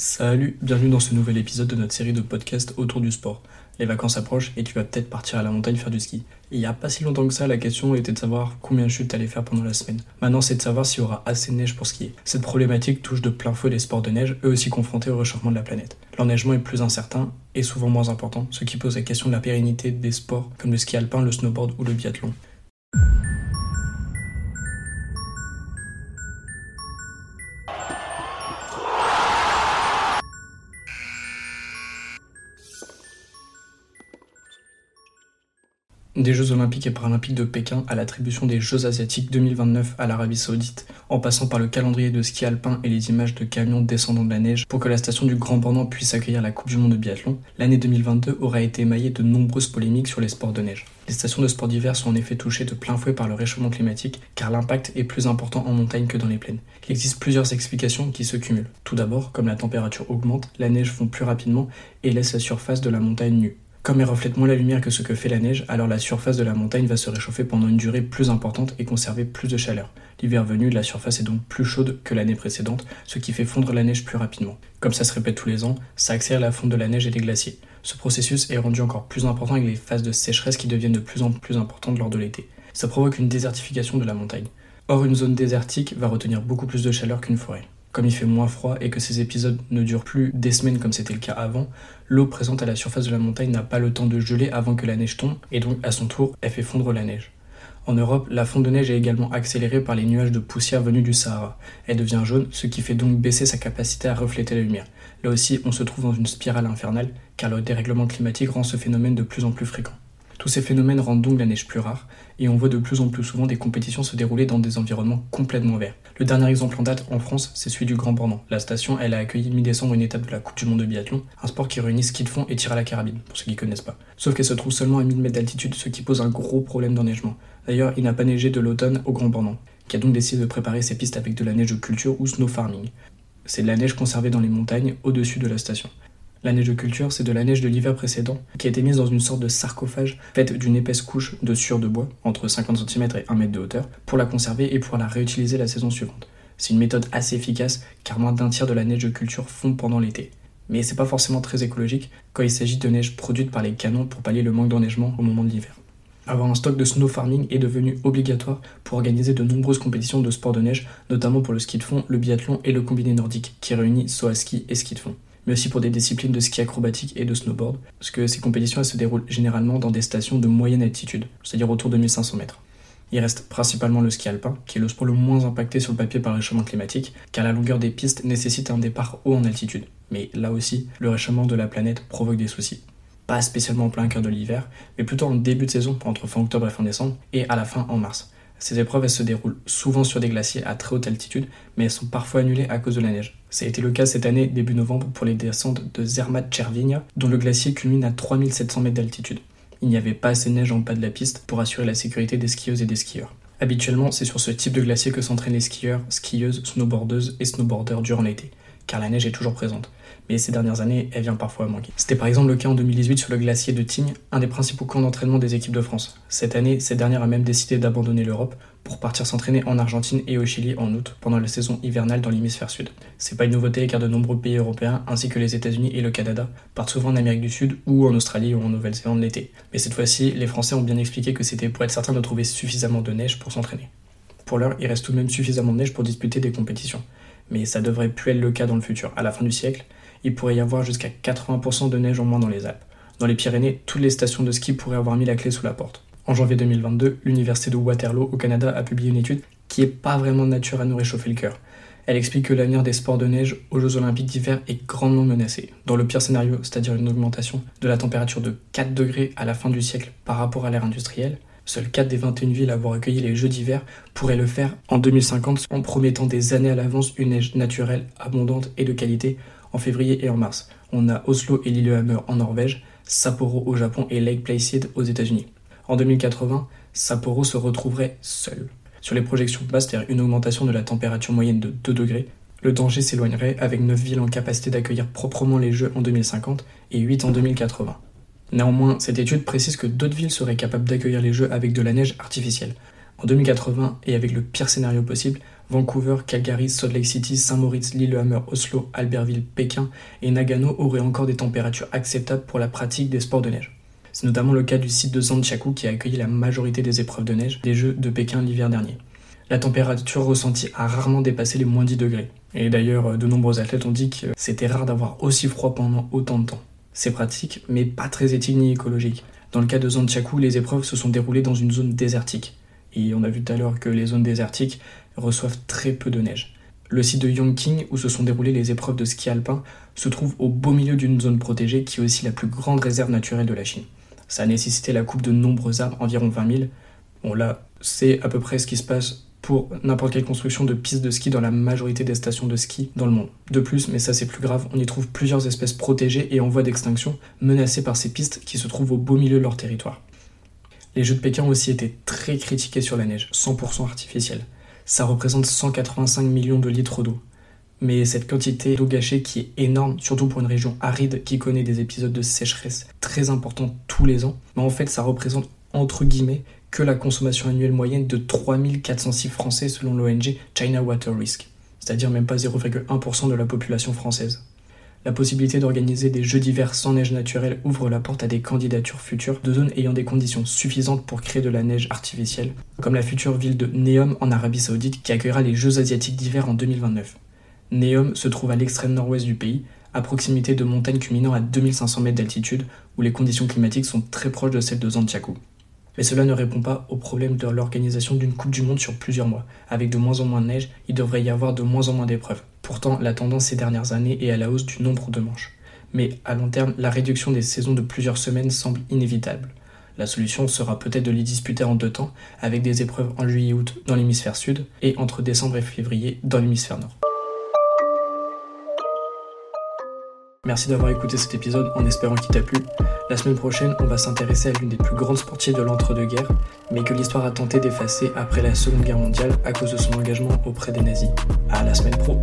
Salut, bienvenue dans ce nouvel épisode de notre série de podcasts autour du sport. Les vacances approchent et tu vas peut-être partir à la montagne faire du ski. Il n'y a pas si longtemps que ça, la question était de savoir combien de chutes t'allais faire pendant la semaine. Maintenant, c'est de savoir s'il y aura assez de neige pour skier. Cette problématique touche de plein fouet les sports de neige, eux aussi confrontés au réchauffement de la planète. L'enneigement est plus incertain et souvent moins important, ce qui pose la question de la pérennité des sports comme le ski alpin, le snowboard ou le biathlon. Des Jeux Olympiques et Paralympiques de Pékin à l'attribution des Jeux Asiatiques 2029 à l'Arabie Saoudite, en passant par le calendrier de ski alpin et les images de camions descendant de la neige pour que la station du Grand Bornand puisse accueillir la Coupe du Monde de biathlon, l'année 2022 aura été émaillée de nombreuses polémiques sur les sports de neige. Les stations de sport d'hiver sont en effet touchées de plein fouet par le réchauffement climatique car l'impact est plus important en montagne que dans les plaines. Il existe plusieurs explications qui se cumulent. Tout d'abord, comme la température augmente, la neige fond plus rapidement et laisse la surface de la montagne nue. Comme elle reflète moins la lumière que ce que fait la neige, alors la surface de la montagne va se réchauffer pendant une durée plus importante et conserver plus de chaleur. L'hiver venu, la surface est donc plus chaude que l'année précédente, ce qui fait fondre la neige plus rapidement. Comme ça se répète tous les ans, ça accélère la fonte de la neige et des glaciers. Ce processus est rendu encore plus important avec les phases de sécheresse qui deviennent de plus en plus importantes lors de l'été. Ça provoque une désertification de la montagne. Or, une zone désertique va retenir beaucoup plus de chaleur qu'une forêt. Comme il fait moins froid et que ces épisodes ne durent plus des semaines comme c'était le cas avant, l'eau présente à la surface de la montagne n'a pas le temps de geler avant que la neige tombe, et donc à son tour, elle fait fondre la neige. En Europe, la fonte de neige est également accélérée par les nuages de poussière venus du Sahara. Elle devient jaune, ce qui fait donc baisser sa capacité à refléter la lumière. Là aussi, on se trouve dans une spirale infernale, car le dérèglement climatique rend ce phénomène de plus en plus fréquent. Tous ces phénomènes rendent donc la neige plus rare, et on voit de plus en plus souvent des compétitions se dérouler dans des environnements complètement verts. Le dernier exemple en date en France, c'est celui du Grand Bornand. La station, elle a accueilli mi-décembre une étape de la Coupe du Monde de biathlon, un sport qui réunit ski de fond et tir à la carabine, pour ceux qui connaissent pas. Sauf qu'elle se trouve seulement à 1000 mètres d'altitude, ce qui pose un gros problème d'enneigement. D'ailleurs, il n'a pas neigé de l'automne au Grand Bornand, qui a donc décidé de préparer ses pistes avec de la neige de culture ou snow farming. C'est de la neige conservée dans les montagnes au-dessus de la station. La neige de culture, c'est de la neige de l'hiver précédent qui a été mise dans une sorte de sarcophage faite d'une épaisse couche de sueur de bois, entre 50 cm et 1 mètre de hauteur, pour la conserver et pour la réutiliser la saison suivante. C'est une méthode assez efficace car moins d'un tiers de la neige de culture fond pendant l'été. Mais c'est pas forcément très écologique quand il s'agit de neige produite par les canons pour pallier le manque d'enneigement au moment de l'hiver. Avoir un stock de snow farming est devenu obligatoire pour organiser de nombreuses compétitions de sport de neige, notamment pour le ski de fond, le biathlon et le combiné nordique, qui réunit saut à ski et ski de fond mais aussi pour des disciplines de ski acrobatique et de snowboard, parce que ces compétitions se déroulent généralement dans des stations de moyenne altitude, c'est-à-dire autour de 1500 mètres. Il reste principalement le ski alpin, qui est le sport le moins impacté sur le papier par le réchauffement climatique, car la longueur des pistes nécessite un départ haut en altitude. Mais là aussi, le réchauffement de la planète provoque des soucis. Pas spécialement en plein cœur de l'hiver, mais plutôt en début de saison, entre fin octobre et fin décembre, et à la fin en mars. Ces épreuves elles se déroulent souvent sur des glaciers à très haute altitude, mais elles sont parfois annulées à cause de la neige. Ça a été le cas cette année, début novembre, pour les descentes de Zermatt Chervinia, dont le glacier culmine à 3700 mètres d'altitude. Il n'y avait pas assez de neige en bas de la piste pour assurer la sécurité des skieuses et des skieurs. Habituellement, c'est sur ce type de glacier que s'entraînent les skieurs, skieuses, snowboardeuses et snowboarders durant l'été, car la neige est toujours présente mais ces dernières années, elle vient parfois à manquer. C'était par exemple le cas en 2018 sur le glacier de Tignes, un des principaux camps d'entraînement des équipes de France. Cette année, cette dernière a même décidé d'abandonner l'Europe pour partir s'entraîner en Argentine et au Chili en août, pendant la saison hivernale dans l'hémisphère sud. C'est pas une nouveauté car de nombreux pays européens, ainsi que les États-Unis et le Canada, partent souvent en Amérique du Sud ou en Australie ou en Nouvelle-Zélande l'été. Mais cette fois-ci, les Français ont bien expliqué que c'était pour être certain de trouver suffisamment de neige pour s'entraîner. Pour l'heure, il reste tout de même suffisamment de neige pour disputer des compétitions. Mais ça devrait plus être le cas dans le futur. À la fin du siècle, il pourrait y avoir jusqu'à 80% de neige en moins dans les Alpes. Dans les Pyrénées, toutes les stations de ski pourraient avoir mis la clé sous la porte. En janvier 2022, l'université de Waterloo au Canada a publié une étude qui n'est pas vraiment de nature à nous réchauffer le cœur. Elle explique que l'avenir des sports de neige aux Jeux Olympiques d'hiver est grandement menacé. Dans le pire scénario, c'est-à-dire une augmentation de la température de 4 degrés à la fin du siècle par rapport à l'ère industrielle, seules 4 des 21 villes à avoir accueilli les Jeux d'hiver pourraient le faire en 2050 en promettant des années à l'avance une neige naturelle, abondante et de qualité en février et en mars. On a Oslo et Lillehammer en Norvège, Sapporo au Japon et Lake Placid aux États-Unis. En 2080, Sapporo se retrouverait seul. Sur les projections basses, c'est-à-dire une augmentation de la température moyenne de 2 degrés, le danger s'éloignerait avec 9 villes en capacité d'accueillir proprement les Jeux en 2050 et 8 en 2080. Néanmoins, cette étude précise que d'autres villes seraient capables d'accueillir les Jeux avec de la neige artificielle. En 2080, et avec le pire scénario possible, Vancouver, Calgary, Salt Lake City, Saint-Moritz, Lillehammer, Oslo, Albertville, Pékin et Nagano auraient encore des températures acceptables pour la pratique des sports de neige. C'est notamment le cas du site de Zhangjiakou qui a accueilli la majorité des épreuves de neige des Jeux de Pékin l'hiver dernier. La température ressentie a rarement dépassé les moins 10 degrés. Et d'ailleurs, de nombreux athlètes ont dit que c'était rare d'avoir aussi froid pendant autant de temps. C'est pratique, mais pas très éthique ni écologique. Dans le cas de Zhangjiakou, les épreuves se sont déroulées dans une zone désertique. Et on a vu tout à l'heure que les zones désertiques reçoivent très peu de neige. Le site de Yongqing, où se sont déroulées les épreuves de ski alpin, se trouve au beau milieu d'une zone protégée qui est aussi la plus grande réserve naturelle de la Chine. Ça a nécessité la coupe de nombreux arbres, environ 20 000. Bon là, c'est à peu près ce qui se passe pour n'importe quelle construction de pistes de ski dans la majorité des stations de ski dans le monde. De plus, mais ça c'est plus grave, on y trouve plusieurs espèces protégées et en voie d'extinction, menacées par ces pistes qui se trouvent au beau milieu de leur territoire. Les Jeux de Pékin ont aussi été très critiqués sur la neige, 100% artificielle. Ça représente 185 millions de litres d'eau. Mais cette quantité d'eau gâchée qui est énorme, surtout pour une région aride qui connaît des épisodes de sécheresse très importants tous les ans, mais en fait ça représente entre guillemets que la consommation annuelle moyenne de 3406 Français selon l'ONG China Water Risk, c'est-à-dire même pas 0,1% de la population française. La possibilité d'organiser des jeux d'hiver sans neige naturelle ouvre la porte à des candidatures futures de zones ayant des conditions suffisantes pour créer de la neige artificielle, comme la future ville de Neom en Arabie Saoudite qui accueillera les Jeux asiatiques d'hiver en 2029. Neom se trouve à l'extrême nord-ouest du pays, à proximité de montagnes culminant à 2500 mètres d'altitude, où les conditions climatiques sont très proches de celles de Zhangjiakou. Mais cela ne répond pas au problème de l'organisation d'une Coupe du Monde sur plusieurs mois. Avec de moins en moins de neige, il devrait y avoir de moins en moins d'épreuves. Pourtant, la tendance ces dernières années est à la hausse du nombre de manches. Mais à long terme, la réduction des saisons de plusieurs semaines semble inévitable. La solution sera peut-être de les disputer en deux temps, avec des épreuves en juillet et août dans l'hémisphère sud et entre décembre et février dans l'hémisphère nord. Merci d'avoir écouté cet épisode en espérant qu'il t'a plu. La semaine prochaine, on va s'intéresser à l'une des plus grandes sportives de l'entre-deux-guerres, mais que l'histoire a tenté d'effacer après la Seconde Guerre mondiale à cause de son engagement auprès des nazis. À la semaine pro!